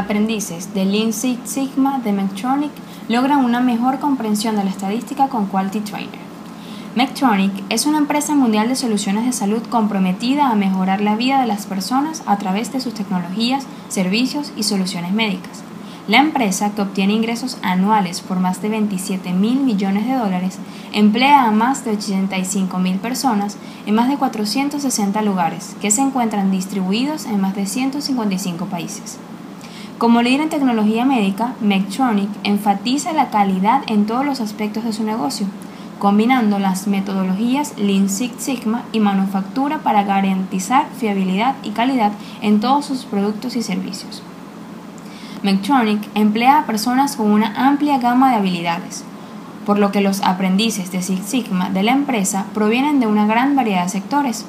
Aprendices de Lean Six Sigma de Medtronic logran una mejor comprensión de la estadística con Quality Trainer. Medtronic es una empresa mundial de soluciones de salud comprometida a mejorar la vida de las personas a través de sus tecnologías, servicios y soluciones médicas. La empresa, que obtiene ingresos anuales por más de 27 mil millones de dólares, emplea a más de 85 mil personas en más de 460 lugares, que se encuentran distribuidos en más de 155 países. Como líder en tecnología médica, Medtronic enfatiza la calidad en todos los aspectos de su negocio, combinando las metodologías Lean Six Sigma y manufactura para garantizar fiabilidad y calidad en todos sus productos y servicios. Medtronic emplea a personas con una amplia gama de habilidades, por lo que los aprendices de Six Sigma de la empresa provienen de una gran variedad de sectores,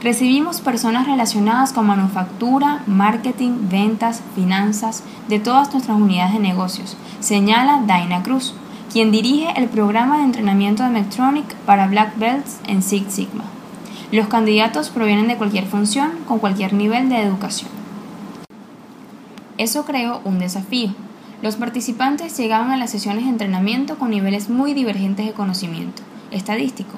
Recibimos personas relacionadas con manufactura, marketing, ventas, finanzas, de todas nuestras unidades de negocios, señala Daina Cruz, quien dirige el programa de entrenamiento de Medtronic para Black Belts en Six Sigma. Los candidatos provienen de cualquier función, con cualquier nivel de educación. Eso creó un desafío. Los participantes llegaban a las sesiones de entrenamiento con niveles muy divergentes de conocimiento estadístico.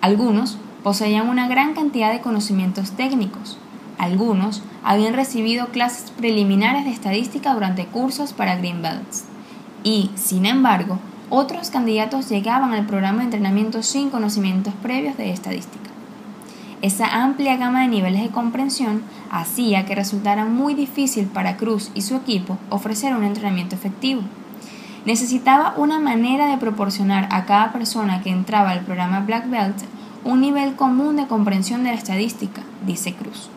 Algunos poseían una gran cantidad de conocimientos técnicos. Algunos habían recibido clases preliminares de estadística durante cursos para Green Belts. Y, sin embargo, otros candidatos llegaban al programa de entrenamiento sin conocimientos previos de estadística. Esa amplia gama de niveles de comprensión hacía que resultara muy difícil para Cruz y su equipo ofrecer un entrenamiento efectivo. Necesitaba una manera de proporcionar a cada persona que entraba al programa Black Belt un nivel común de comprensión de la estadística, dice Cruz.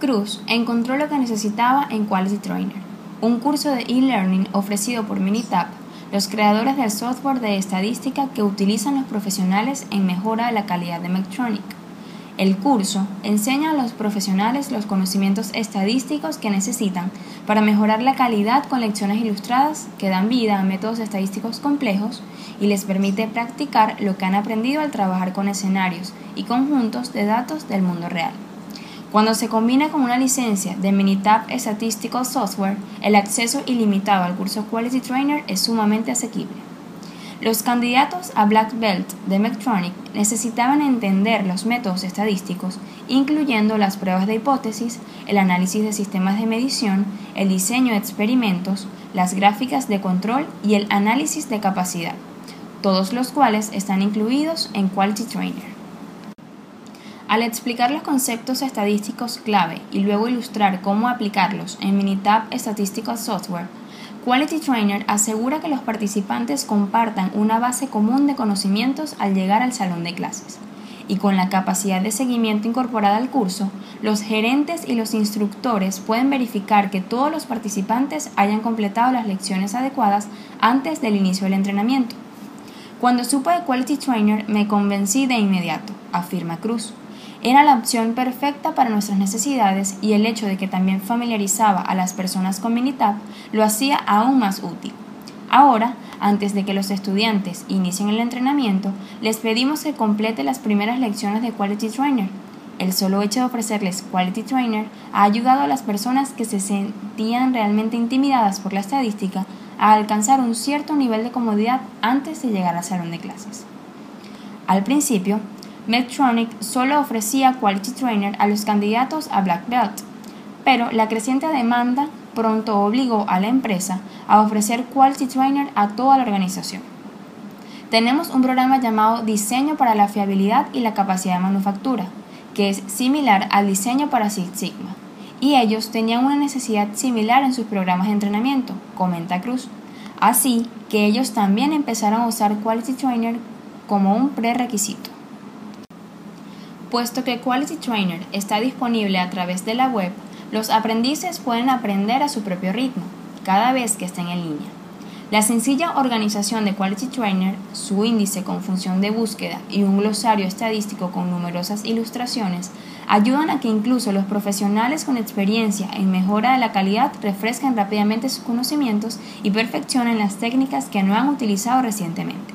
Cruz encontró lo que necesitaba en Quality Trainer, un curso de e-learning ofrecido por Minitab, los creadores del software de estadística que utilizan los profesionales en mejora de la calidad de Medtronic. El curso enseña a los profesionales los conocimientos estadísticos que necesitan para mejorar la calidad con lecciones ilustradas que dan vida a métodos estadísticos complejos y les permite practicar lo que han aprendido al trabajar con escenarios y conjuntos de datos del mundo real. Cuando se combina con una licencia de Minitab Statistical Software, el acceso ilimitado al curso Quality Trainer es sumamente asequible. Los candidatos a Black Belt de Medtronic necesitaban entender los métodos estadísticos, incluyendo las pruebas de hipótesis, el análisis de sistemas de medición, el diseño de experimentos, las gráficas de control y el análisis de capacidad, todos los cuales están incluidos en Quality Trainer. Al explicar los conceptos estadísticos clave y luego ilustrar cómo aplicarlos en Minitab Statistical Software, Quality Trainer asegura que los participantes compartan una base común de conocimientos al llegar al salón de clases. Y con la capacidad de seguimiento incorporada al curso, los gerentes y los instructores pueden verificar que todos los participantes hayan completado las lecciones adecuadas antes del inicio del entrenamiento. Cuando supe de Quality Trainer me convencí de inmediato, afirma Cruz. Era la opción perfecta para nuestras necesidades y el hecho de que también familiarizaba a las personas con Minitab lo hacía aún más útil. Ahora, antes de que los estudiantes inicien el entrenamiento, les pedimos que complete las primeras lecciones de Quality Trainer. El solo hecho de ofrecerles Quality Trainer ha ayudado a las personas que se sentían realmente intimidadas por la estadística a alcanzar un cierto nivel de comodidad antes de llegar al salón de clases. Al principio, Medtronic solo ofrecía Quality Trainer a los candidatos a Black Belt, pero la creciente demanda pronto obligó a la empresa a ofrecer Quality Trainer a toda la organización. Tenemos un programa llamado Diseño para la Fiabilidad y la Capacidad de Manufactura, que es similar al diseño para Six Sigma, y ellos tenían una necesidad similar en sus programas de entrenamiento, comenta Cruz. Así que ellos también empezaron a usar Quality Trainer como un prerequisito. Puesto que Quality Trainer está disponible a través de la web, los aprendices pueden aprender a su propio ritmo, cada vez que estén en línea. La sencilla organización de Quality Trainer, su índice con función de búsqueda y un glosario estadístico con numerosas ilustraciones ayudan a que incluso los profesionales con experiencia en mejora de la calidad refresquen rápidamente sus conocimientos y perfeccionen las técnicas que no han utilizado recientemente.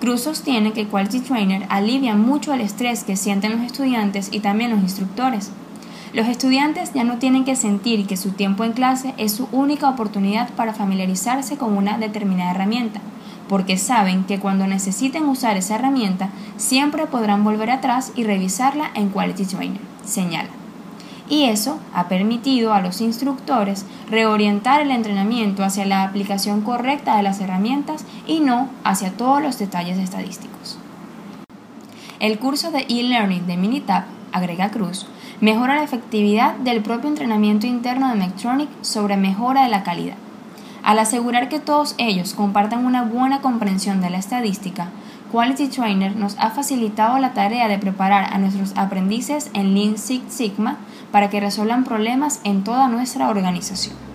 Cruz sostiene que Quality Trainer alivia mucho el estrés que sienten los estudiantes y también los instructores. Los estudiantes ya no tienen que sentir que su tiempo en clase es su única oportunidad para familiarizarse con una determinada herramienta, porque saben que cuando necesiten usar esa herramienta siempre podrán volver atrás y revisarla en Quality Trainer, señala. Y eso ha permitido a los instructores reorientar el entrenamiento hacia la aplicación correcta de las herramientas y no hacia todos los detalles estadísticos. El curso de e-learning de Minitab, agrega Cruz, mejora la efectividad del propio entrenamiento interno de Medtronic sobre mejora de la calidad. Al asegurar que todos ellos compartan una buena comprensión de la estadística, Quality Trainer nos ha facilitado la tarea de preparar a nuestros aprendices en Lean Six Sigma para que resuelvan problemas en toda nuestra organización.